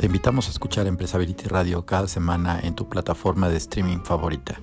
Te invitamos a escuchar Empresability Radio cada semana en tu plataforma de streaming favorita.